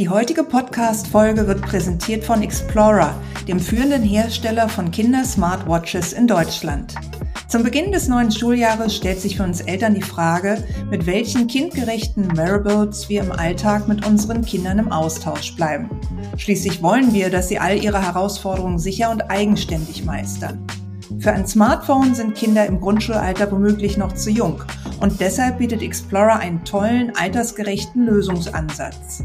Die heutige Podcast-Folge wird präsentiert von Explorer, dem führenden Hersteller von Kinder-Smartwatches in Deutschland. Zum Beginn des neuen Schuljahres stellt sich für uns Eltern die Frage, mit welchen kindgerechten Wearables wir im Alltag mit unseren Kindern im Austausch bleiben. Schließlich wollen wir, dass sie all ihre Herausforderungen sicher und eigenständig meistern. Für ein Smartphone sind Kinder im Grundschulalter womöglich noch zu jung und deshalb bietet Explorer einen tollen, altersgerechten Lösungsansatz.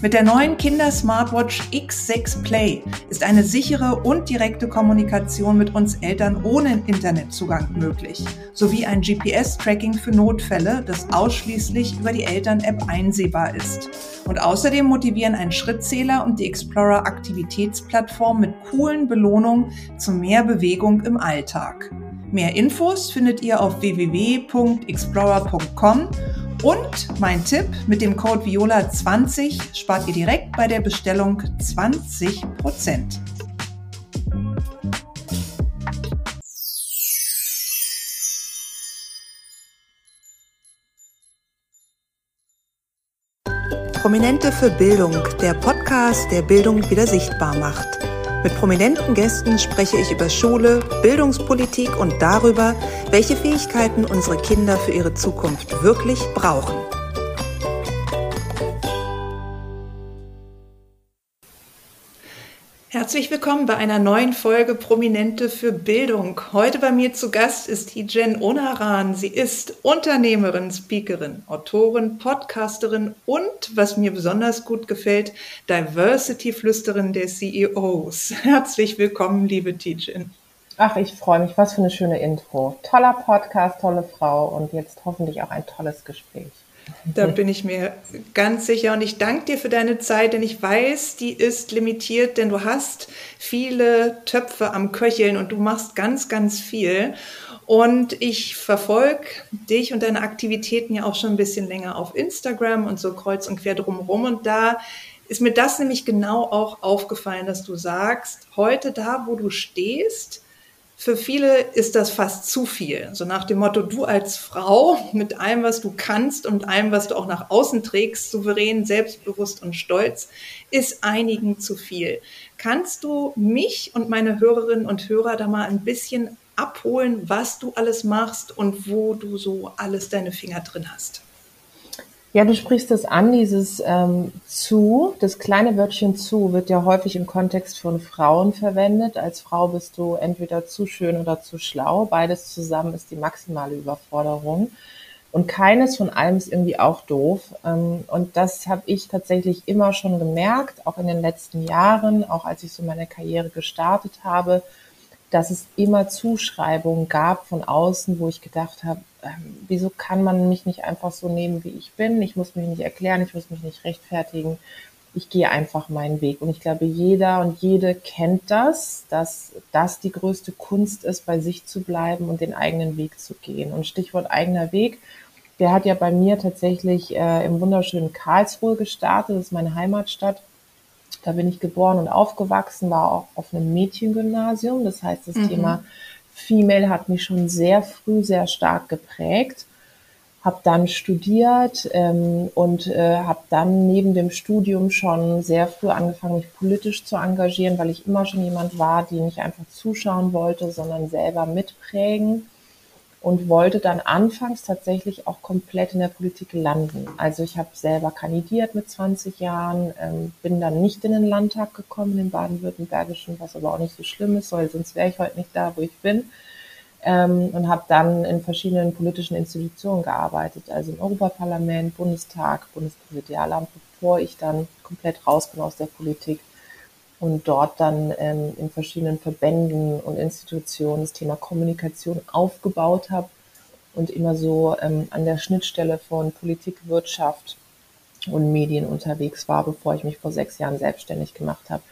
Mit der neuen Kinder-Smartwatch X6 Play ist eine sichere und direkte Kommunikation mit uns Eltern ohne Internetzugang möglich, sowie ein GPS-Tracking für Notfälle, das ausschließlich über die Eltern-App einsehbar ist. Und außerdem motivieren ein Schrittzähler und die Explorer Aktivitätsplattform mit coolen Belohnungen zu mehr Bewegung im Alltag. Mehr Infos findet ihr auf www.explorer.com und mein Tipp, mit dem Code Viola20 spart ihr direkt bei der Bestellung 20%. Prominente für Bildung, der Podcast, der Bildung wieder sichtbar macht. Mit prominenten Gästen spreche ich über Schule, Bildungspolitik und darüber, welche Fähigkeiten unsere Kinder für ihre Zukunft wirklich brauchen. Herzlich willkommen bei einer neuen Folge Prominente für Bildung. Heute bei mir zu Gast ist Hijen Onaran. Sie ist Unternehmerin, Speakerin, Autorin, Podcasterin und, was mir besonders gut gefällt, Diversity-Flüsterin der CEOs. Herzlich willkommen, liebe Tijen. Ach, ich freue mich. Was für eine schöne Intro. Toller Podcast, tolle Frau und jetzt hoffentlich auch ein tolles Gespräch. Da bin ich mir ganz sicher und ich danke dir für deine Zeit, denn ich weiß, die ist limitiert, denn du hast viele Töpfe am Köcheln und du machst ganz, ganz viel. Und ich verfolge dich und deine Aktivitäten ja auch schon ein bisschen länger auf Instagram und so kreuz und quer drumherum. Und da ist mir das nämlich genau auch aufgefallen, dass du sagst, heute da, wo du stehst, für viele ist das fast zu viel. So nach dem Motto, du als Frau mit allem, was du kannst und allem, was du auch nach außen trägst, souverän, selbstbewusst und stolz, ist einigen zu viel. Kannst du mich und meine Hörerinnen und Hörer da mal ein bisschen abholen, was du alles machst und wo du so alles deine Finger drin hast? Ja, du sprichst es an, dieses ähm, zu, das kleine Wörtchen zu wird ja häufig im Kontext von Frauen verwendet. Als Frau bist du entweder zu schön oder zu schlau. Beides zusammen ist die maximale Überforderung. Und keines von allem ist irgendwie auch doof. Ähm, und das habe ich tatsächlich immer schon gemerkt, auch in den letzten Jahren, auch als ich so meine Karriere gestartet habe, dass es immer Zuschreibungen gab von außen, wo ich gedacht habe, ähm, wieso kann man mich nicht einfach so nehmen, wie ich bin? Ich muss mich nicht erklären, ich muss mich nicht rechtfertigen. Ich gehe einfach meinen Weg. Und ich glaube, jeder und jede kennt das, dass das die größte Kunst ist, bei sich zu bleiben und den eigenen Weg zu gehen. Und Stichwort eigener Weg, der hat ja bei mir tatsächlich äh, im wunderschönen Karlsruhe gestartet. Das ist meine Heimatstadt. Da bin ich geboren und aufgewachsen, war auch auf einem Mädchengymnasium. Das heißt, das mhm. Thema Female hat mich schon sehr früh sehr stark geprägt. Habe dann studiert ähm, und äh, habe dann neben dem Studium schon sehr früh angefangen, mich politisch zu engagieren, weil ich immer schon jemand war, die nicht einfach zuschauen wollte, sondern selber mitprägen und wollte dann anfangs tatsächlich auch komplett in der Politik landen. Also ich habe selber kandidiert mit 20 Jahren, ähm, bin dann nicht in den Landtag gekommen, in den baden-württembergischen, was aber auch nicht so schlimm ist, weil sonst wäre ich heute nicht da, wo ich bin. Ähm, und habe dann in verschiedenen politischen Institutionen gearbeitet, also im Europaparlament, Bundestag, Bundespräsidialamt, bevor ich dann komplett raus bin aus der Politik und dort dann ähm, in verschiedenen Verbänden und Institutionen das Thema Kommunikation aufgebaut habe und immer so ähm, an der Schnittstelle von Politik, Wirtschaft und Medien unterwegs war, bevor ich mich vor sechs Jahren selbstständig gemacht habe.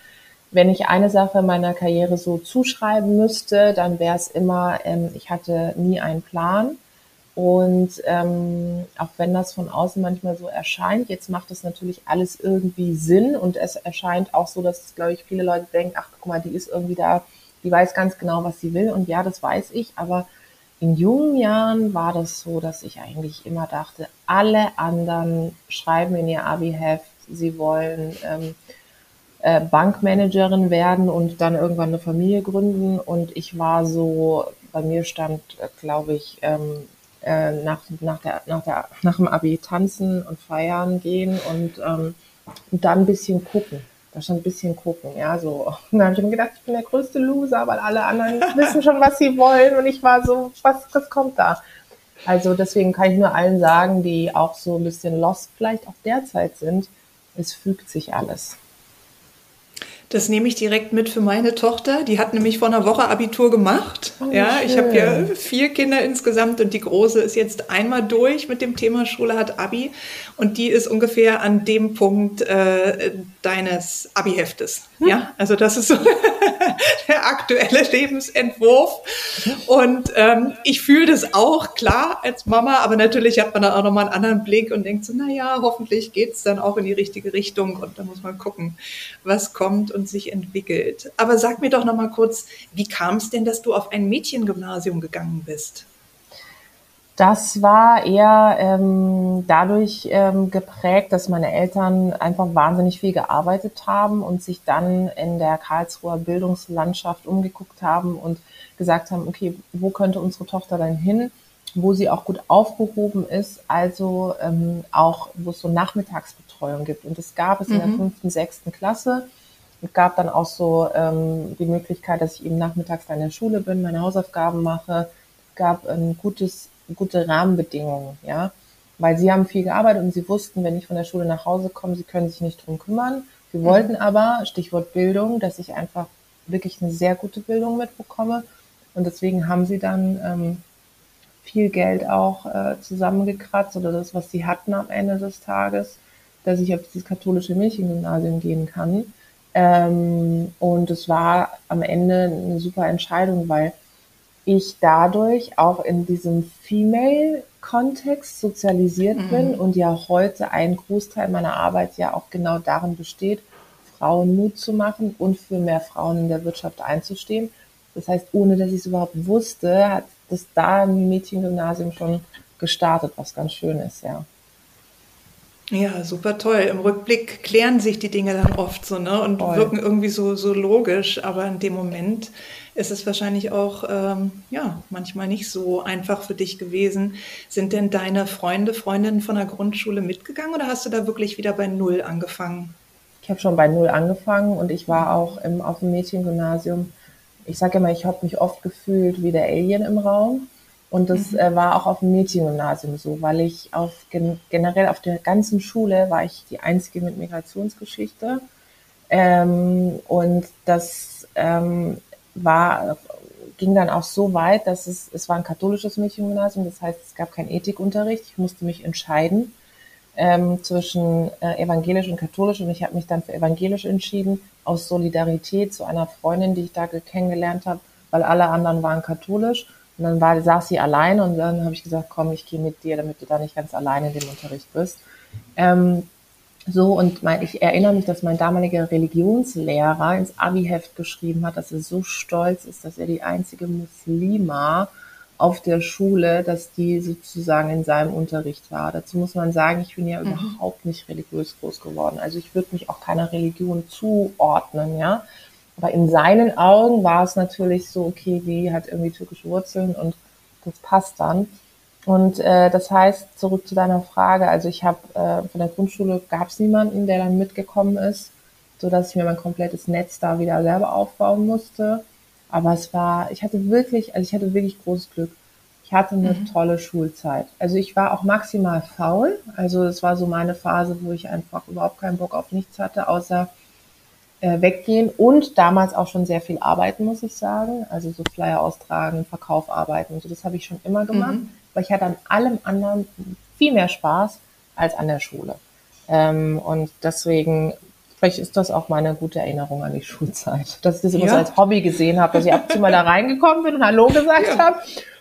Wenn ich eine Sache meiner Karriere so zuschreiben müsste, dann wäre es immer, ähm, ich hatte nie einen Plan und ähm, auch wenn das von außen manchmal so erscheint, jetzt macht es natürlich alles irgendwie Sinn und es erscheint auch so, dass, glaube ich, viele Leute denken, ach guck mal, die ist irgendwie da, die weiß ganz genau, was sie will. Und ja, das weiß ich, aber in jungen Jahren war das so, dass ich eigentlich immer dachte, alle anderen schreiben in ihr Abi-Heft, sie wollen ähm, äh, Bankmanagerin werden und dann irgendwann eine Familie gründen. Und ich war so, bei mir stand, äh, glaube ich, ähm, äh, nach, nach, der, nach, der, nach dem Abi tanzen und feiern gehen und, ähm, und dann ein bisschen gucken. Da stand ein bisschen gucken, ja, so. Und dann habe ich mir gedacht, ich bin der größte Loser, weil alle anderen wissen schon, was sie wollen. Und ich war so, was, was kommt da? Also deswegen kann ich nur allen sagen, die auch so ein bisschen lost vielleicht auch derzeit sind, es fügt sich alles. Das nehme ich direkt mit für meine Tochter. Die hat nämlich vor einer Woche Abitur gemacht. Oh, ja, schön. ich habe ja vier Kinder insgesamt und die große ist jetzt einmal durch mit dem Thema Schule hat Abi und die ist ungefähr an dem Punkt äh, deines Abi-Heftes. Hm. Ja, also das ist so der aktuelle Lebensentwurf. Und ähm, ich fühle das auch, klar, als Mama, aber natürlich hat man dann auch nochmal einen anderen Blick und denkt so, na ja, hoffentlich geht's dann auch in die richtige Richtung und da muss man gucken, was kommt und sich entwickelt. Aber sag mir doch nochmal kurz, wie kam es denn, dass du auf ein Mädchengymnasium gegangen bist? Das war eher ähm, dadurch ähm, geprägt, dass meine Eltern einfach wahnsinnig viel gearbeitet haben und sich dann in der Karlsruher Bildungslandschaft umgeguckt haben und gesagt haben, okay, wo könnte unsere Tochter denn hin, wo sie auch gut aufgehoben ist, also ähm, auch, wo es so Nachmittagsbetreuung gibt. Und das gab es mhm. in der mhm. fünften, sechsten Klasse. Es gab dann auch so ähm, die Möglichkeit, dass ich eben nachmittags in der Schule bin, meine Hausaufgaben mache. Es gab ein gutes gute Rahmenbedingungen, ja. Weil sie haben viel gearbeitet und sie wussten, wenn ich von der Schule nach Hause komme, sie können sich nicht drum kümmern. Sie wollten mhm. aber, Stichwort Bildung, dass ich einfach wirklich eine sehr gute Bildung mitbekomme. Und deswegen haben sie dann ähm, viel Geld auch äh, zusammengekratzt oder das, was sie hatten am Ende des Tages, dass ich auf dieses katholische Mädchengymnasium gehen kann. Ähm, und es war am Ende eine super Entscheidung, weil ich dadurch auch in diesem Female-Kontext sozialisiert mhm. bin und ja heute ein Großteil meiner Arbeit ja auch genau darin besteht, Frauen Mut zu machen und für mehr Frauen in der Wirtschaft einzustehen. Das heißt, ohne dass ich es überhaupt wusste, hat das da im Mädchengymnasium schon gestartet, was ganz schön ist, ja. Ja, super toll. Im Rückblick klären sich die Dinge dann oft so, ne? Und Voll. wirken irgendwie so, so logisch, aber in dem Moment ist es wahrscheinlich auch, ähm, ja, manchmal nicht so einfach für dich gewesen. Sind denn deine Freunde, Freundinnen von der Grundschule mitgegangen oder hast du da wirklich wieder bei Null angefangen? Ich habe schon bei Null angefangen und ich war auch im, auf dem Mädchengymnasium. Ich sage immer, ich habe mich oft gefühlt wie der Alien im Raum. Und das mhm. äh, war auch auf dem Mädchengymnasium so, weil ich auf gen generell auf der ganzen Schule war ich die einzige mit Migrationsgeschichte. Ähm, und das ähm, war, ging dann auch so weit, dass es, es war ein katholisches Mädchengymnasium, das heißt, es gab keinen Ethikunterricht. Ich musste mich entscheiden ähm, zwischen äh, evangelisch und katholisch und ich habe mich dann für evangelisch entschieden, aus Solidarität zu einer Freundin, die ich da kennengelernt habe, weil alle anderen waren katholisch. Und dann war, saß sie allein und dann habe ich gesagt, komm, ich gehe mit dir, damit du da nicht ganz allein in dem Unterricht bist. Ähm, so, und mein, ich erinnere mich, dass mein damaliger Religionslehrer ins Abi-Heft geschrieben hat, dass er so stolz ist, dass er die einzige Muslima auf der Schule, dass die sozusagen in seinem Unterricht war. Dazu muss man sagen, ich bin ja mhm. überhaupt nicht religiös groß geworden. Also ich würde mich auch keiner Religion zuordnen, ja. Aber in seinen Augen war es natürlich so, okay, die hat irgendwie türkische Wurzeln und das passt dann. Und äh, das heißt, zurück zu deiner Frage, also ich habe äh, von der Grundschule gab es niemanden, der dann mitgekommen ist, so dass ich mir mein komplettes Netz da wieder selber aufbauen musste. Aber es war, ich hatte wirklich, also ich hatte wirklich großes Glück. Ich hatte eine mhm. tolle Schulzeit. Also ich war auch maximal faul. Also es war so meine Phase, wo ich einfach überhaupt keinen Bock auf nichts hatte, außer äh, weggehen und damals auch schon sehr viel arbeiten, muss ich sagen. Also so Flyer austragen, Verkauf arbeiten. So, das habe ich schon immer gemacht. Mhm weil ich hatte an allem anderen viel mehr Spaß als an der Schule. Ähm, und deswegen, vielleicht ist das auch meine gute Erinnerung an die Schulzeit, dass ich das immer ja. so als Hobby gesehen habe, dass ich ab und zu mal da reingekommen bin und Hallo gesagt ja. habe.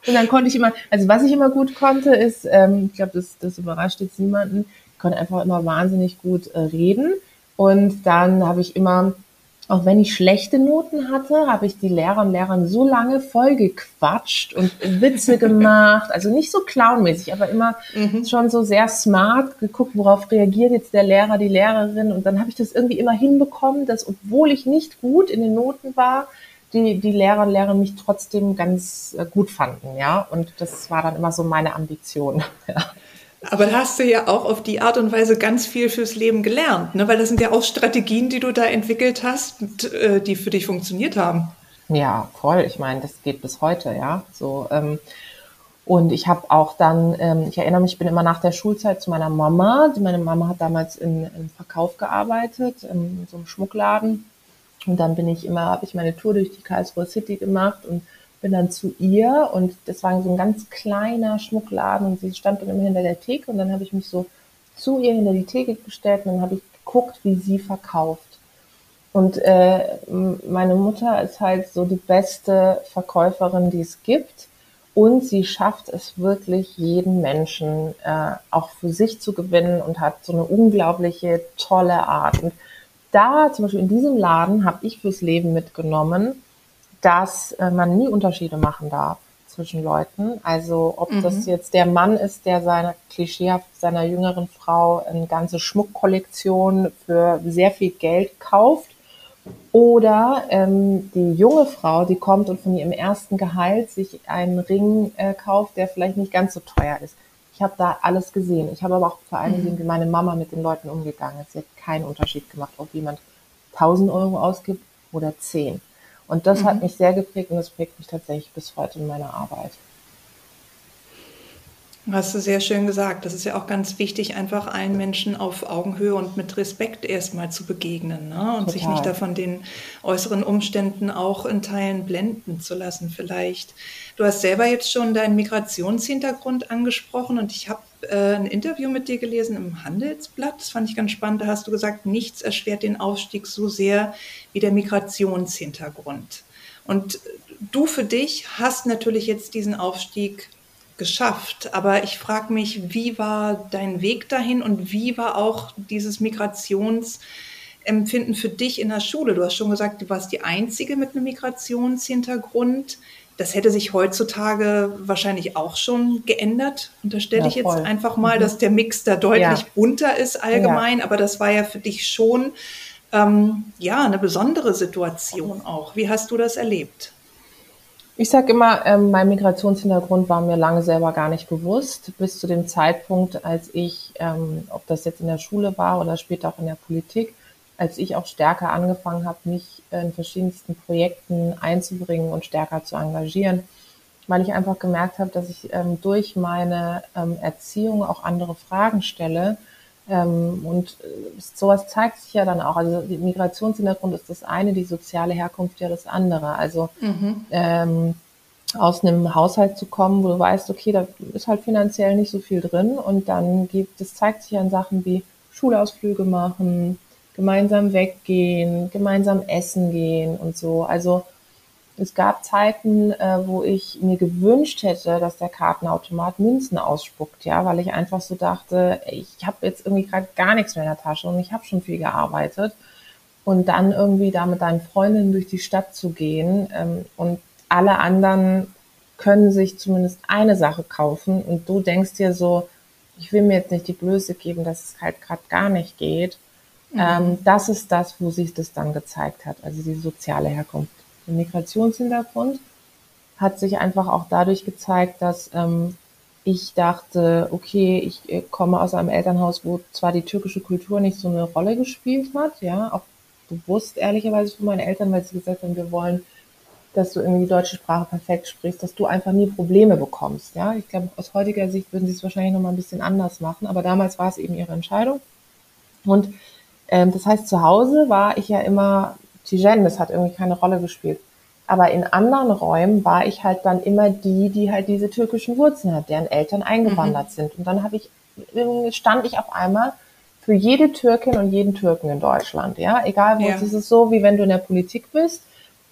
Und dann konnte ich immer, also was ich immer gut konnte, ist, ähm, ich glaube, das, das überrascht jetzt niemanden, ich konnte einfach immer wahnsinnig gut äh, reden. Und dann habe ich immer auch wenn ich schlechte Noten hatte, habe ich die Lehrer und Lehrerinnen so lange voll gequatscht und Witze gemacht. Also nicht so clownmäßig, aber immer mhm. schon so sehr smart geguckt, worauf reagiert jetzt der Lehrer, die Lehrerin. Und dann habe ich das irgendwie immer hinbekommen, dass obwohl ich nicht gut in den Noten war, die, die Lehrer und Lehrer mich trotzdem ganz äh, gut fanden, ja. Und das war dann immer so meine Ambition. Ja. Aber da hast du ja auch auf die Art und Weise ganz viel fürs Leben gelernt, ne? weil das sind ja auch Strategien, die du da entwickelt hast, äh, die für dich funktioniert haben. Ja, voll. Ich meine, das geht bis heute, ja. So, ähm, und ich habe auch dann, ähm, ich erinnere mich, ich bin immer nach der Schulzeit zu meiner Mama. Meine Mama hat damals in, im Verkauf gearbeitet, in so einem Schmuckladen. Und dann bin ich immer, habe ich meine Tour durch die Karlsruhe City gemacht und bin dann zu ihr und das war so ein ganz kleiner Schmuckladen und sie stand dann immer hinter der Theke und dann habe ich mich so zu ihr hinter die Theke gestellt und dann habe ich geguckt, wie sie verkauft. Und äh, meine Mutter ist halt so die beste Verkäuferin, die es gibt. Und sie schafft es wirklich, jeden Menschen äh, auch für sich zu gewinnen und hat so eine unglaubliche, tolle Art. Und da, zum Beispiel in diesem Laden, habe ich fürs Leben mitgenommen, dass äh, man nie Unterschiede machen darf zwischen Leuten. Also ob mhm. das jetzt der Mann ist, der seiner klischeehaft seiner jüngeren Frau eine ganze Schmuckkollektion für sehr viel Geld kauft oder ähm, die junge Frau, die kommt und von ihrem ersten Gehalt sich einen Ring äh, kauft, der vielleicht nicht ganz so teuer ist. Ich habe da alles gesehen. Ich habe aber auch vor allen Dingen, mhm. wie meine Mama mit den Leuten umgegangen ist. Sie hat keinen Unterschied gemacht, ob jemand 1000 Euro ausgibt oder 10. Und das mhm. hat mich sehr geprägt und das prägt mich tatsächlich bis heute in meiner Arbeit. Hast du sehr schön gesagt. Das ist ja auch ganz wichtig, einfach allen Menschen auf Augenhöhe und mit Respekt erstmal zu begegnen ne? und Total. sich nicht davon den äußeren Umständen auch in Teilen blenden zu lassen vielleicht. Du hast selber jetzt schon deinen Migrationshintergrund angesprochen und ich habe äh, ein Interview mit dir gelesen im Handelsblatt. Das fand ich ganz spannend. Da hast du gesagt, nichts erschwert den Aufstieg so sehr wie der Migrationshintergrund. Und du für dich hast natürlich jetzt diesen Aufstieg geschafft. Aber ich frage mich, wie war dein Weg dahin und wie war auch dieses Migrationsempfinden für dich in der Schule? Du hast schon gesagt, du warst die Einzige mit einem Migrationshintergrund. Das hätte sich heutzutage wahrscheinlich auch schon geändert. Unterstelle ja, ich jetzt einfach mal, mhm. dass der Mix da deutlich ja. bunter ist allgemein. Ja. Aber das war ja für dich schon ähm, ja eine besondere Situation auch. Wie hast du das erlebt? Ich sage immer, ähm, mein Migrationshintergrund war mir lange selber gar nicht bewusst, bis zu dem Zeitpunkt, als ich, ähm, ob das jetzt in der Schule war oder später auch in der Politik, als ich auch stärker angefangen habe, mich in verschiedensten Projekten einzubringen und stärker zu engagieren, weil ich einfach gemerkt habe, dass ich ähm, durch meine ähm, Erziehung auch andere Fragen stelle ähm, und äh, sowas zeigt sich ja dann auch. Also die Migrationshintergrund ist das eine, die soziale Herkunft ja das andere. Also mhm. ähm, aus einem Haushalt zu kommen, wo du weißt, okay, da ist halt finanziell nicht so viel drin und dann gibt es zeigt sich an Sachen wie Schulausflüge machen, gemeinsam weggehen, gemeinsam essen gehen und so. Also es gab Zeiten, äh, wo ich mir gewünscht hätte, dass der Kartenautomat Münzen ausspuckt, ja, weil ich einfach so dachte, ich habe jetzt irgendwie gerade gar nichts mehr in der Tasche und ich habe schon viel gearbeitet. Und dann irgendwie da mit deinen Freundinnen durch die Stadt zu gehen ähm, und alle anderen können sich zumindest eine Sache kaufen und du denkst dir so, ich will mir jetzt nicht die Blöße geben, dass es halt gerade gar nicht geht. Mhm. Ähm, das ist das, wo sich das dann gezeigt hat, also die soziale Herkunft. Migrationshintergrund hat sich einfach auch dadurch gezeigt, dass ähm, ich dachte, okay, ich äh, komme aus einem Elternhaus, wo zwar die türkische Kultur nicht so eine Rolle gespielt hat, ja, auch bewusst ehrlicherweise von meinen Eltern, weil sie gesagt haben, wir wollen, dass du irgendwie die deutsche Sprache perfekt sprichst, dass du einfach nie Probleme bekommst, ja. Ich glaube, aus heutiger Sicht würden sie es wahrscheinlich nochmal ein bisschen anders machen, aber damals war es eben ihre Entscheidung. Und ähm, das heißt, zu Hause war ich ja immer Tijen, das hat irgendwie keine Rolle gespielt. Aber in anderen Räumen war ich halt dann immer die, die halt diese türkischen Wurzeln hat, deren Eltern eingewandert mhm. sind. Und dann habe ich, stand ich auf einmal für jede Türkin und jeden Türken in Deutschland. Ja, egal wo, ja. es ist so, wie wenn du in der Politik bist,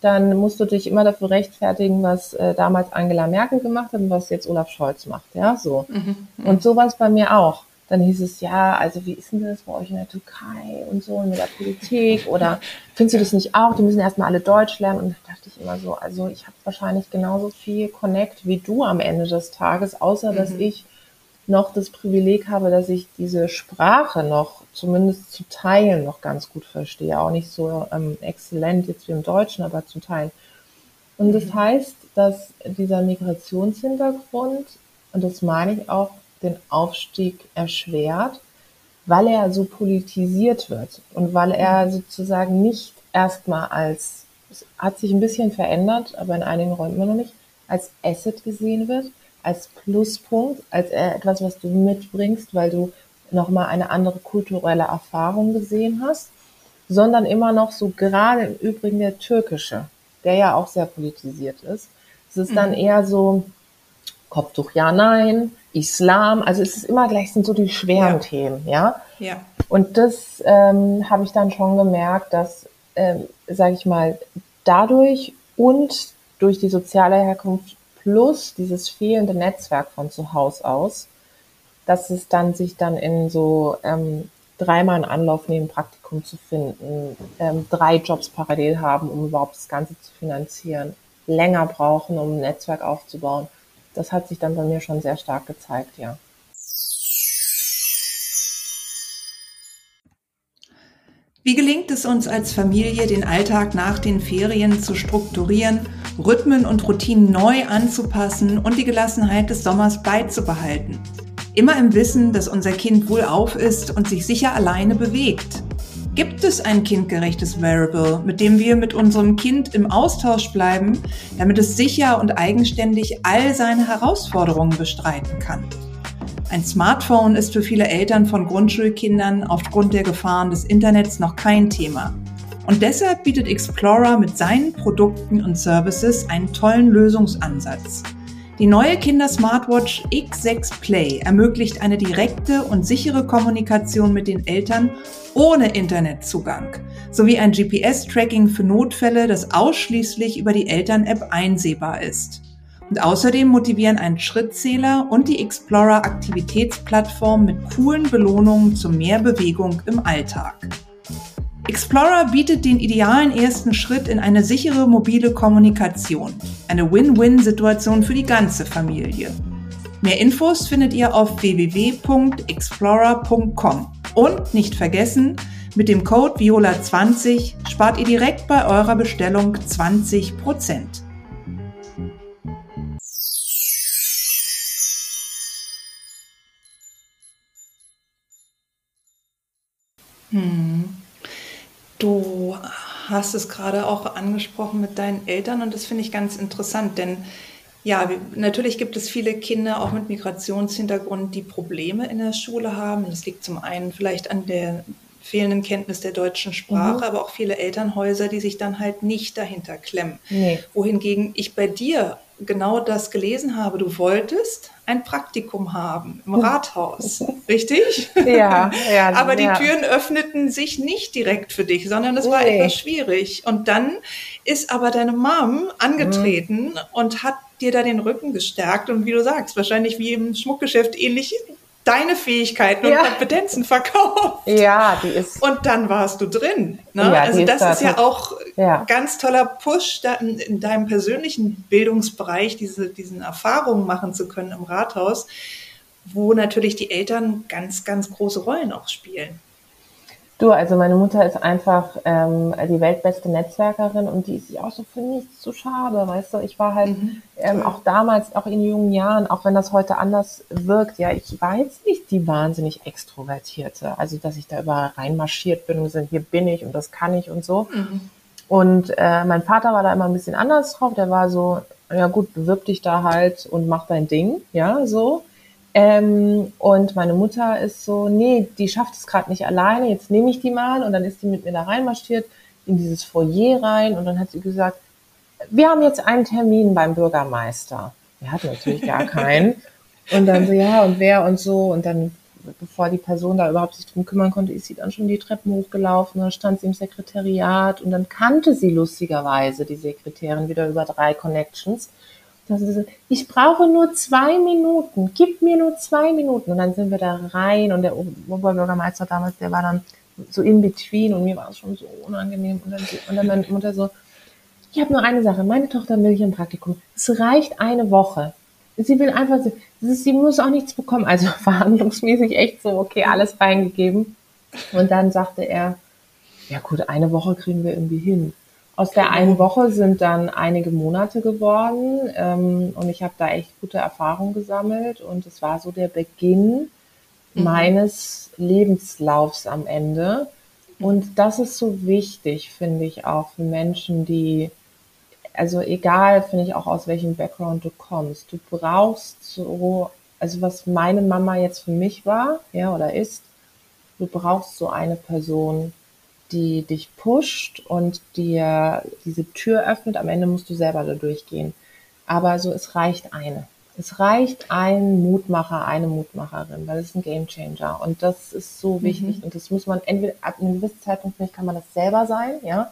dann musst du dich immer dafür rechtfertigen, was äh, damals Angela Merkel gemacht hat und was jetzt Olaf Scholz macht. Ja, so. Mhm. Und sowas bei mir auch. Dann hieß es, ja, also wie ist denn das bei euch in der Türkei und so, mit der Politik oder findest du das nicht auch? Die müssen erstmal alle Deutsch lernen und da dachte ich immer so, also ich habe wahrscheinlich genauso viel Connect wie du am Ende des Tages, außer mhm. dass ich noch das Privileg habe, dass ich diese Sprache noch zumindest zu teilen noch ganz gut verstehe. Auch nicht so ähm, exzellent jetzt wie im Deutschen, aber zu teilen. Und das mhm. heißt, dass dieser Migrationshintergrund, und das meine ich auch, den Aufstieg erschwert, weil er so politisiert wird und weil er sozusagen nicht erstmal als, es hat sich ein bisschen verändert, aber in einigen Räumen immer noch nicht, als Asset gesehen wird, als Pluspunkt, als etwas, was du mitbringst, weil du nochmal eine andere kulturelle Erfahrung gesehen hast, sondern immer noch so gerade im Übrigen der türkische, der ja auch sehr politisiert ist. Es ist dann mhm. eher so Kopftuch ja, nein, Islam, also es ist immer gleich sind so die schweren ja. Themen, ja. Ja. Und das ähm, habe ich dann schon gemerkt, dass, ähm, sage ich mal, dadurch und durch die soziale Herkunft plus dieses fehlende Netzwerk von zu Hause aus, dass es dann sich dann in so ähm, dreimal in Anlauf nehmen, Praktikum zu finden, ähm, drei Jobs parallel haben, um überhaupt das Ganze zu finanzieren, länger brauchen, um ein Netzwerk aufzubauen. Das hat sich dann bei mir schon sehr stark gezeigt, ja. Wie gelingt es uns als Familie, den Alltag nach den Ferien zu strukturieren, Rhythmen und Routinen neu anzupassen und die Gelassenheit des Sommers beizubehalten? Immer im Wissen, dass unser Kind wohlauf ist und sich sicher alleine bewegt. Gibt es ein kindgerechtes Variable, mit dem wir mit unserem Kind im Austausch bleiben, damit es sicher und eigenständig all seine Herausforderungen bestreiten kann? Ein Smartphone ist für viele Eltern von Grundschulkindern aufgrund der Gefahren des Internets noch kein Thema. Und deshalb bietet Explorer mit seinen Produkten und Services einen tollen Lösungsansatz. Die neue Kinder-Smartwatch X6 Play ermöglicht eine direkte und sichere Kommunikation mit den Eltern ohne Internetzugang sowie ein GPS-Tracking für Notfälle, das ausschließlich über die Eltern-App einsehbar ist. Und außerdem motivieren ein Schrittzähler und die Explorer Aktivitätsplattform mit coolen Belohnungen zu mehr Bewegung im Alltag. Explorer bietet den idealen ersten Schritt in eine sichere mobile Kommunikation. Eine Win-Win-Situation für die ganze Familie. Mehr Infos findet ihr auf www.explorer.com. Und nicht vergessen, mit dem Code Viola20 spart ihr direkt bei eurer Bestellung 20%. Hm. Du hast es gerade auch angesprochen mit deinen Eltern und das finde ich ganz interessant, denn ja, natürlich gibt es viele Kinder auch mit Migrationshintergrund, die Probleme in der Schule haben. Das liegt zum einen vielleicht an der fehlenden Kenntnis der deutschen Sprache, mhm. aber auch viele Elternhäuser, die sich dann halt nicht dahinter klemmen. Nee. Wohingegen ich bei dir genau das gelesen habe. Du wolltest ein Praktikum haben im Rathaus, richtig? Ja, ja. Aber die ja. Türen öffneten sich nicht direkt für dich, sondern es war nee. etwas schwierig. Und dann ist aber deine Mom angetreten mhm. und hat dir da den Rücken gestärkt und wie du sagst, wahrscheinlich wie im Schmuckgeschäft ähnlich deine Fähigkeiten ja. und Kompetenzen verkauft. Ja, die ist. Und dann warst du drin. Ne? Ja, also das ist, ist ja auch ja. ganz toller Push in, in, deinem persönlichen Bildungsbereich, diese, diesen Erfahrungen machen zu können im Rathaus, wo natürlich die Eltern ganz, ganz große Rollen auch spielen. Du, also meine Mutter ist einfach ähm, die weltbeste Netzwerkerin und die ist sich auch so für nichts zu schade, weißt du. Ich war halt mhm. ähm, auch damals, auch in jungen Jahren, auch wenn das heute anders wirkt, ja, ich war jetzt nicht die wahnsinnig extrovertierte, also dass ich da überall reinmarschiert bin und gesagt, hier bin ich und das kann ich und so. Mhm. Und äh, mein Vater war da immer ein bisschen anders drauf, der war so, ja gut, bewirb dich da halt und mach dein Ding, ja, so. Ähm, und meine Mutter ist so, nee, die schafft es gerade nicht alleine, jetzt nehme ich die mal. Und dann ist die mit mir da reinmarschiert, in dieses Foyer rein. Und dann hat sie gesagt, wir haben jetzt einen Termin beim Bürgermeister. Wir hatten natürlich gar keinen. Und dann so, ja, und wer und so. Und dann, bevor die Person da überhaupt sich drum kümmern konnte, ist sie dann schon die Treppen hochgelaufen. Dann stand sie im Sekretariat und dann kannte sie lustigerweise die Sekretärin wieder über drei Connections ich brauche nur zwei Minuten, gib mir nur zwei Minuten. Und dann sind wir da rein und der Oberbürgermeister damals, der war dann so in between und mir war es schon so unangenehm. Und dann, und dann meine Mutter so, ich habe nur eine Sache, meine Tochter will hier ein Praktikum. Es reicht eine Woche. Sie will einfach, sie muss auch nichts bekommen. Also verhandlungsmäßig echt so, okay, alles feingegeben. Und dann sagte er, ja gut, eine Woche kriegen wir irgendwie hin. Aus der einen Woche sind dann einige Monate geworden ähm, und ich habe da echt gute Erfahrungen gesammelt und es war so der Beginn mhm. meines Lebenslaufs am Ende. Und das ist so wichtig, finde ich auch für Menschen, die, also egal, finde ich auch aus welchem Background du kommst, du brauchst so, also was meine Mama jetzt für mich war, ja, oder ist, du brauchst so eine Person, die dich pusht und dir diese Tür öffnet. Am Ende musst du selber da durchgehen. Aber so, es reicht eine. Es reicht ein Mutmacher, eine Mutmacherin, weil es ist ein Gamechanger Und das ist so mhm. wichtig. Und das muss man entweder ab einem gewissen Zeitpunkt, vielleicht kann man das selber sein, ja.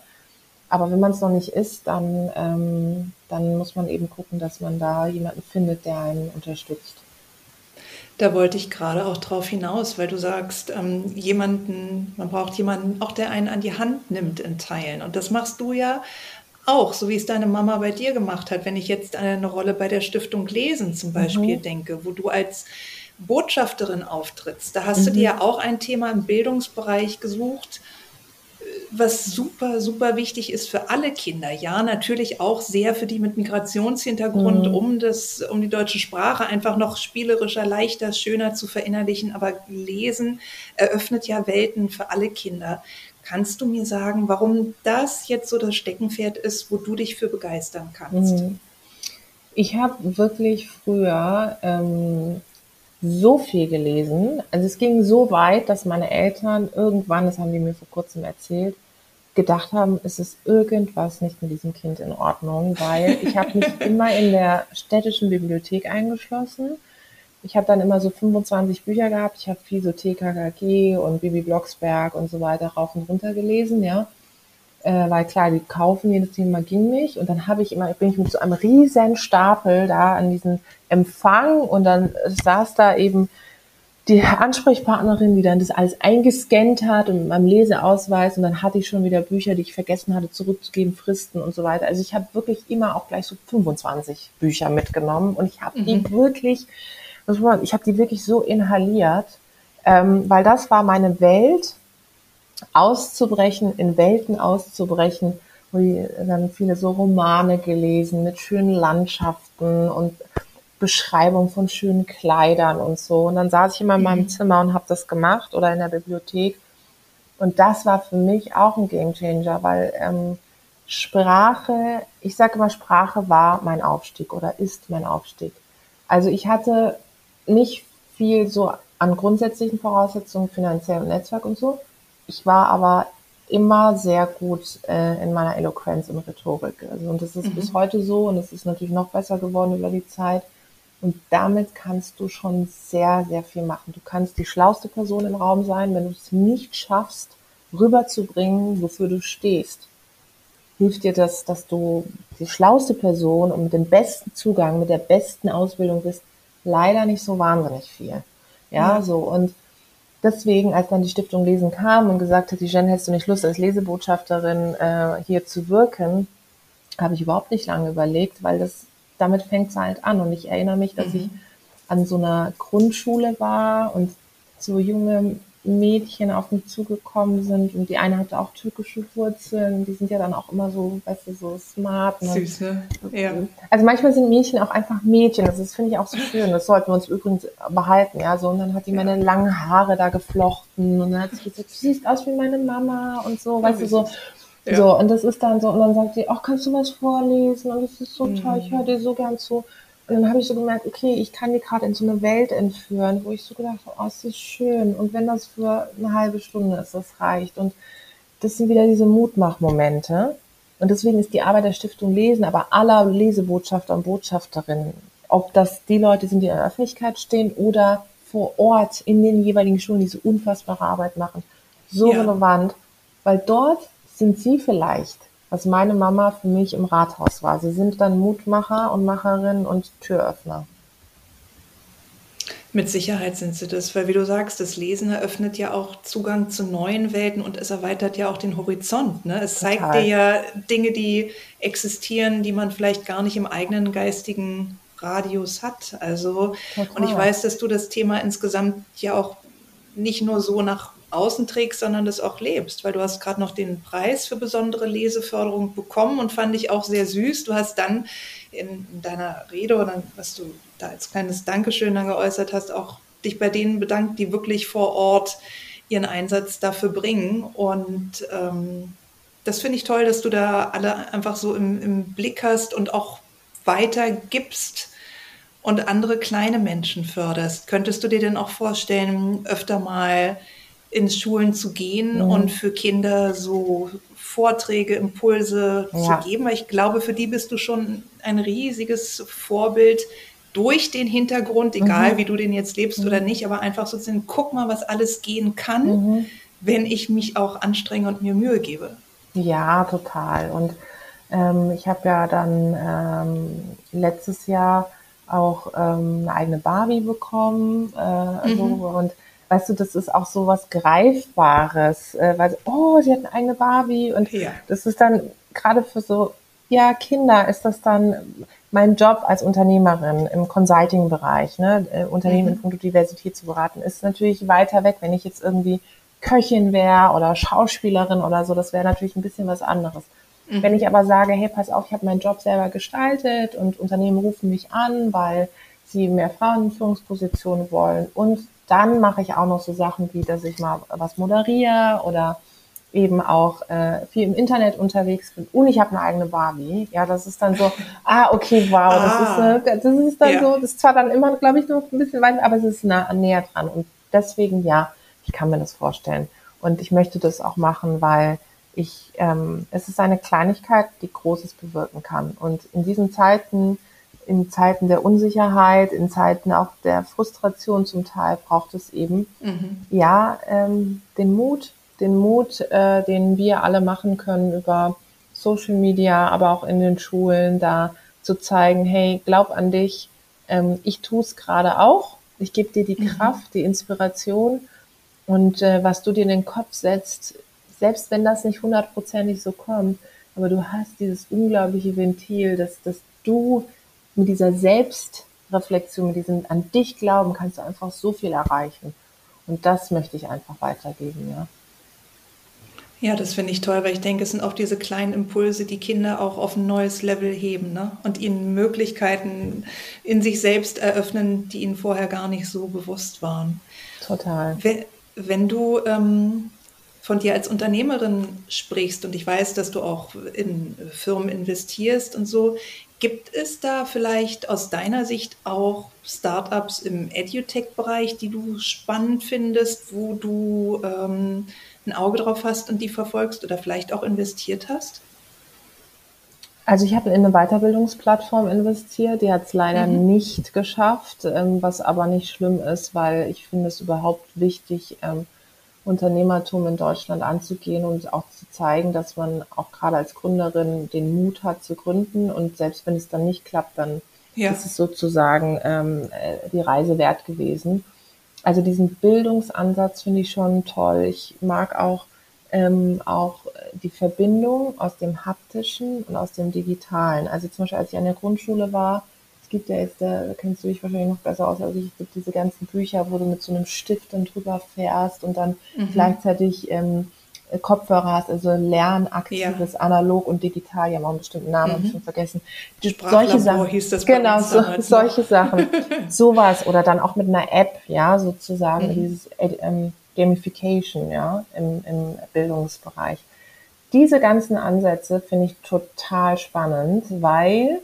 Aber wenn man es noch nicht ist, dann, ähm, dann muss man eben gucken, dass man da jemanden findet, der einen unterstützt. Da wollte ich gerade auch drauf hinaus, weil du sagst, ähm, jemanden, man braucht jemanden, auch der einen an die Hand nimmt in Teilen. Und das machst du ja auch, so wie es deine Mama bei dir gemacht hat. Wenn ich jetzt an eine Rolle bei der Stiftung Lesen zum Beispiel mhm. denke, wo du als Botschafterin auftrittst, da hast mhm. du dir ja auch ein Thema im Bildungsbereich gesucht, was super, super wichtig ist für alle Kinder. Ja, natürlich auch sehr für die mit Migrationshintergrund, mhm. um das, um die deutsche Sprache einfach noch spielerischer, leichter, schöner zu verinnerlichen. Aber Lesen eröffnet ja Welten für alle Kinder. Kannst du mir sagen, warum das jetzt so das Steckenpferd ist, wo du dich für begeistern kannst? Mhm. Ich habe wirklich früher ähm, so viel gelesen. Also es ging so weit, dass meine Eltern irgendwann, das haben die mir vor kurzem erzählt, gedacht haben, es ist irgendwas nicht mit diesem Kind in Ordnung, weil ich habe mich immer in der städtischen Bibliothek eingeschlossen. Ich habe dann immer so 25 Bücher gehabt. Ich habe viel so TKKG und Bibi Blocksberg und so weiter rauf und runter gelesen, ja äh, weil klar, die kaufen jedes Thema ging nicht. Und dann habe ich immer, bin ich mit so einem riesen Stapel da an diesem Empfang und dann saß da eben die Ansprechpartnerin, die dann das alles eingescannt hat und mit meinem Leseausweis und dann hatte ich schon wieder Bücher, die ich vergessen hatte zurückzugeben, Fristen und so weiter. Also ich habe wirklich immer auch gleich so 25 Bücher mitgenommen und ich habe mhm. die wirklich, ich habe die wirklich so inhaliert, ähm, weil das war meine Welt auszubrechen, in Welten auszubrechen, wo die dann viele so Romane gelesen mit schönen Landschaften und Beschreibung von schönen Kleidern und so. Und dann saß ich immer in meinem mhm. Zimmer und habe das gemacht oder in der Bibliothek. Und das war für mich auch ein Gamechanger, weil ähm, Sprache, ich sage immer, Sprache war mein Aufstieg oder ist mein Aufstieg. Also ich hatte nicht viel so an grundsätzlichen Voraussetzungen, finanziell und Netzwerk und so. Ich war aber immer sehr gut äh, in meiner Eloquenz und Rhetorik. Also, und das ist mhm. bis heute so und es ist natürlich noch besser geworden über die Zeit. Und damit kannst du schon sehr, sehr viel machen. Du kannst die schlauste Person im Raum sein, wenn du es nicht schaffst, rüberzubringen, wofür du stehst. Hilft dir das, dass du die schlauste Person und mit dem besten Zugang, mit der besten Ausbildung bist, leider nicht so wahnsinnig viel. Ja, ja. so. Und deswegen, als dann die Stiftung Lesen kam und gesagt hat, die Jen, hättest du nicht Lust, als Lesebotschafterin äh, hier zu wirken, habe ich überhaupt nicht lange überlegt, weil das damit fängt es halt an. Und ich erinnere mich, dass mhm. ich an so einer Grundschule war und so junge Mädchen auf mich zugekommen sind und die eine hatte auch türkische Wurzeln. Die sind ja dann auch immer so, weißt du, so smart. Ne? Süß, ne? Ja. Also manchmal sind Mädchen auch einfach Mädchen. Das ist, finde ich, auch so schön. Das sollten wir uns übrigens behalten, ja. So, und dann hat die meine langen Haare da geflochten und dann hat sie gesagt, du siehst aus wie meine Mama und so, weißt du, so. Ja. So, und das ist dann so, und dann sagt sie, ach, kannst du was vorlesen? Und das ist so mhm. toll, ich höre dir so gern zu. Und dann habe ich so gemerkt, okay, ich kann die gerade in so eine Welt entführen, wo ich so gedacht habe, oh, es ist schön. Und wenn das für eine halbe Stunde ist, das reicht. Und das sind wieder diese Mutmachmomente. Und deswegen ist die Arbeit der Stiftung Lesen, aber aller Lesebotschafter und Botschafterinnen, ob das die Leute sind, die in der Öffentlichkeit stehen oder vor Ort in den jeweiligen Schulen diese unfassbare Arbeit machen, so ja. relevant, weil dort sind sie vielleicht was meine Mama für mich im Rathaus war. Sie sind dann Mutmacher und Macherin und Türöffner. Mit Sicherheit sind sie das, weil wie du sagst, das Lesen eröffnet ja auch Zugang zu neuen Welten und es erweitert ja auch den Horizont. Ne? Es Total. zeigt dir ja Dinge, die existieren, die man vielleicht gar nicht im eigenen geistigen Radius hat. Also, Total. und ich weiß, dass du das Thema insgesamt ja auch nicht nur so nach außen trägst, sondern das auch lebst, weil du hast gerade noch den Preis für besondere Leseförderung bekommen und fand ich auch sehr süß. Du hast dann in, deiner Rede oder was du da als kleines Dankeschön dann geäußert hast, auch dich bei denen bedankt, die wirklich vor Ort ihren Einsatz dafür bringen. Und ähm, das finde ich toll, dass du da alle einfach so im, im Blick hast und auch weitergibst und andere kleine Menschen förderst. Könntest du dir denn auch vorstellen, öfter mal in Schulen zu gehen mhm. und für Kinder so Vorträge, Impulse ja. zu geben? Weil ich glaube, für die bist du schon ein riesiges Vorbild durch den Hintergrund, egal mhm. wie du den jetzt lebst mhm. oder nicht, aber einfach sozusagen, guck mal, was alles gehen kann, mhm. wenn ich mich auch anstrenge und mir Mühe gebe. Ja, total. Und ähm, ich habe ja dann ähm, letztes Jahr auch ähm, eine eigene Barbie bekommen. Äh, also, und weißt du, das ist auch so was Greifbares, äh, weil, oh, sie hat eine eigene Barbie und ja. das ist dann gerade für so, ja, Kinder ist das dann mein Job als Unternehmerin im Consulting-Bereich, ne, äh, Unternehmen mhm. in puncto Diversität zu beraten, ist natürlich weiter weg, wenn ich jetzt irgendwie Köchin wäre oder Schauspielerin oder so, das wäre natürlich ein bisschen was anderes. Mhm. Wenn ich aber sage, hey, pass auf, ich habe meinen Job selber gestaltet und Unternehmen rufen mich an, weil sie mehr Frauen in Führungspositionen wollen und dann mache ich auch noch so Sachen wie, dass ich mal was moderiere oder eben auch äh, viel im Internet unterwegs bin und ich habe eine eigene Barbie. Ja, das ist dann so, ah, okay, wow, ah, das, ist, äh, das ist dann ja. so, das ist zwar dann immer, glaube ich, noch ein bisschen weiter, aber es ist nah, näher dran. Und deswegen, ja, ich kann mir das vorstellen. Und ich möchte das auch machen, weil ich, ähm, es ist eine Kleinigkeit, die Großes bewirken kann. Und in diesen Zeiten, in Zeiten der Unsicherheit, in Zeiten auch der Frustration zum Teil braucht es eben mhm. ja ähm, den Mut, den Mut, äh, den wir alle machen können über Social Media, aber auch in den Schulen, da zu zeigen, hey, glaub an dich, ähm, ich tue es gerade auch, ich gebe dir die mhm. Kraft, die Inspiration und äh, was du dir in den Kopf setzt, selbst wenn das nicht hundertprozentig so kommt, aber du hast dieses unglaubliche Ventil, dass, dass du mit dieser Selbstreflexion, mit diesem an dich glauben, kannst du einfach so viel erreichen. Und das möchte ich einfach weitergeben, ja. Ja, das finde ich toll, weil ich denke, es sind auch diese kleinen Impulse, die Kinder auch auf ein neues Level heben ne? und ihnen Möglichkeiten in sich selbst eröffnen, die ihnen vorher gar nicht so bewusst waren. Total. Wenn, wenn du ähm, von dir als Unternehmerin sprichst und ich weiß, dass du auch in Firmen investierst und so, Gibt es da vielleicht aus deiner Sicht auch Startups im EduTech-Bereich, die du spannend findest, wo du ähm, ein Auge drauf hast und die verfolgst oder vielleicht auch investiert hast? Also ich habe in eine Weiterbildungsplattform investiert, die hat es leider mhm. nicht geschafft, ähm, was aber nicht schlimm ist, weil ich finde es überhaupt wichtig, ähm, Unternehmertum in Deutschland anzugehen und auch zu zeigen, dass man auch gerade als Gründerin den Mut hat zu gründen und selbst wenn es dann nicht klappt, dann ja. ist es sozusagen ähm, äh, die Reise wert gewesen. Also diesen Bildungsansatz finde ich schon toll. Ich mag auch ähm, auch die Verbindung aus dem haptischen und aus dem digitalen. Also zum Beispiel, als ich an der Grundschule war, gibt ja jetzt, da kennst du dich wahrscheinlich noch besser aus als ich, es gibt diese ganzen Bücher, wo du mit so einem Stift dann drüber fährst und dann mhm. gleichzeitig ähm, Kopfhörer hast, also lernaktives, ja. analog und digital, ja, mal einen bestimmten Namen, mhm. habe ich schon vergessen. Solche Sachen. hieß das Genau, so, solche Sachen. Sowas oder dann auch mit einer App, ja, sozusagen, mhm. dieses ähm, Gamification, ja, im, im Bildungsbereich. Diese ganzen Ansätze finde ich total spannend, weil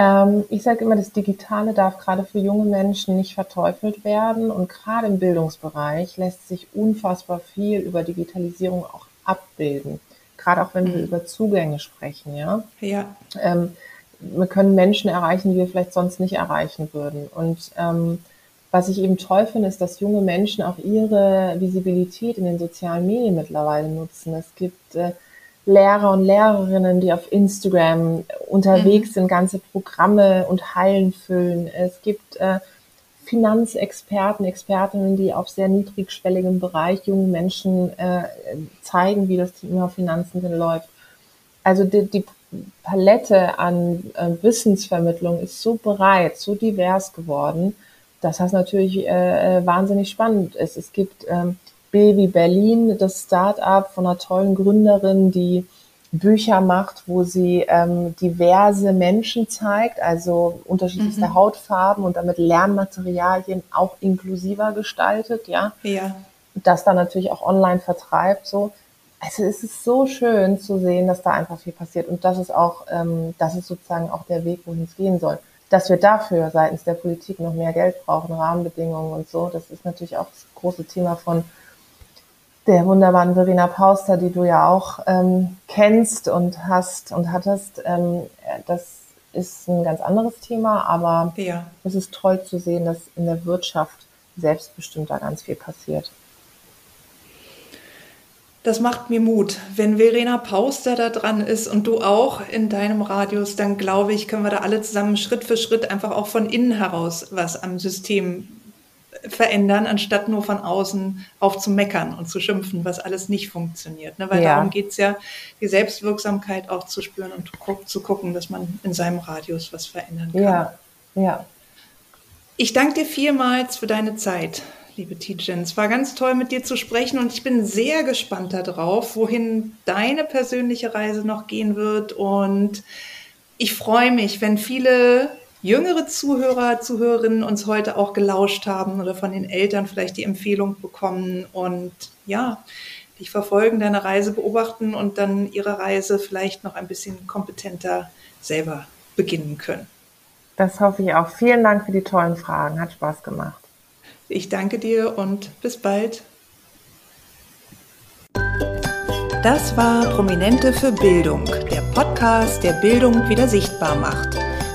ähm, ich sage immer, das Digitale darf gerade für junge Menschen nicht verteufelt werden und gerade im Bildungsbereich lässt sich unfassbar viel über Digitalisierung auch abbilden. Gerade auch wenn mhm. wir über Zugänge sprechen, ja. Ja. Ähm, wir können Menschen erreichen, die wir vielleicht sonst nicht erreichen würden. Und ähm, was ich eben toll finde, ist, dass junge Menschen auch ihre Visibilität in den sozialen Medien mittlerweile nutzen. Es gibt äh, Lehrer und Lehrerinnen, die auf Instagram unterwegs mhm. sind, ganze Programme und Hallen füllen. Es gibt äh, Finanzexperten, Expertinnen, die auf sehr niedrigschwelligem Bereich jungen Menschen äh, zeigen, wie das Thema Finanzen denn läuft. Also die, die Palette an äh, Wissensvermittlung ist so breit, so divers geworden, dass das natürlich äh, äh, wahnsinnig spannend ist. Es gibt ähm, Baby Berlin, das Start-up von einer tollen Gründerin, die Bücher macht, wo sie ähm, diverse Menschen zeigt, also unterschiedlichste mhm. Hautfarben und damit Lernmaterialien auch inklusiver gestaltet, ja. Ja. Das dann natürlich auch online vertreibt, so. Also es ist so schön zu sehen, dass da einfach viel passiert und das ist auch, ähm, das ist sozusagen auch der Weg, wohin es gehen soll. Dass wir dafür seitens der Politik noch mehr Geld brauchen, Rahmenbedingungen und so, das ist natürlich auch das große Thema von der wunderbaren Verena Pauster, die du ja auch ähm, kennst und hast und hattest. Ähm, das ist ein ganz anderes Thema, aber ja. es ist toll zu sehen, dass in der Wirtschaft selbstbestimmt da ganz viel passiert. Das macht mir Mut. Wenn Verena Pauster da dran ist und du auch in deinem Radius, dann glaube ich, können wir da alle zusammen Schritt für Schritt einfach auch von innen heraus was am System verändern, anstatt nur von außen auf zu meckern und zu schimpfen, was alles nicht funktioniert. Ne? Weil ja. darum geht's ja, die Selbstwirksamkeit auch zu spüren und zu gucken, dass man in seinem Radius was verändern kann. Ja, ja. Ich danke dir vielmals für deine Zeit, liebe Tijen. Es war ganz toll, mit dir zu sprechen und ich bin sehr gespannt darauf, wohin deine persönliche Reise noch gehen wird. Und ich freue mich, wenn viele jüngere Zuhörer, Zuhörerinnen uns heute auch gelauscht haben oder von den Eltern vielleicht die Empfehlung bekommen und ja, dich verfolgen, deine Reise beobachten und dann ihre Reise vielleicht noch ein bisschen kompetenter selber beginnen können. Das hoffe ich auch. Vielen Dank für die tollen Fragen. Hat Spaß gemacht. Ich danke dir und bis bald. Das war Prominente für Bildung, der Podcast, der Bildung wieder sichtbar macht.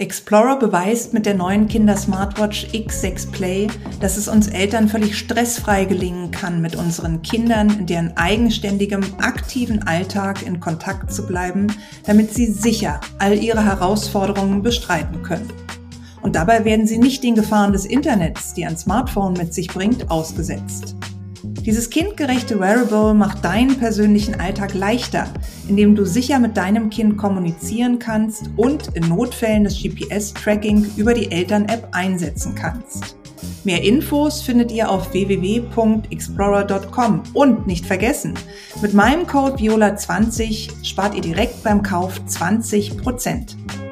Explorer beweist mit der neuen Kinder Smartwatch X6 Play, dass es uns Eltern völlig stressfrei gelingen kann, mit unseren Kindern in deren eigenständigem, aktiven Alltag in Kontakt zu bleiben, damit sie sicher all ihre Herausforderungen bestreiten können. Und dabei werden sie nicht den Gefahren des Internets, die ein Smartphone mit sich bringt, ausgesetzt. Dieses kindgerechte Wearable macht deinen persönlichen Alltag leichter, indem du sicher mit deinem Kind kommunizieren kannst und in Notfällen das GPS-Tracking über die Eltern-App einsetzen kannst. Mehr Infos findet ihr auf www.explorer.com und nicht vergessen, mit meinem Code Viola20 spart ihr direkt beim Kauf 20%.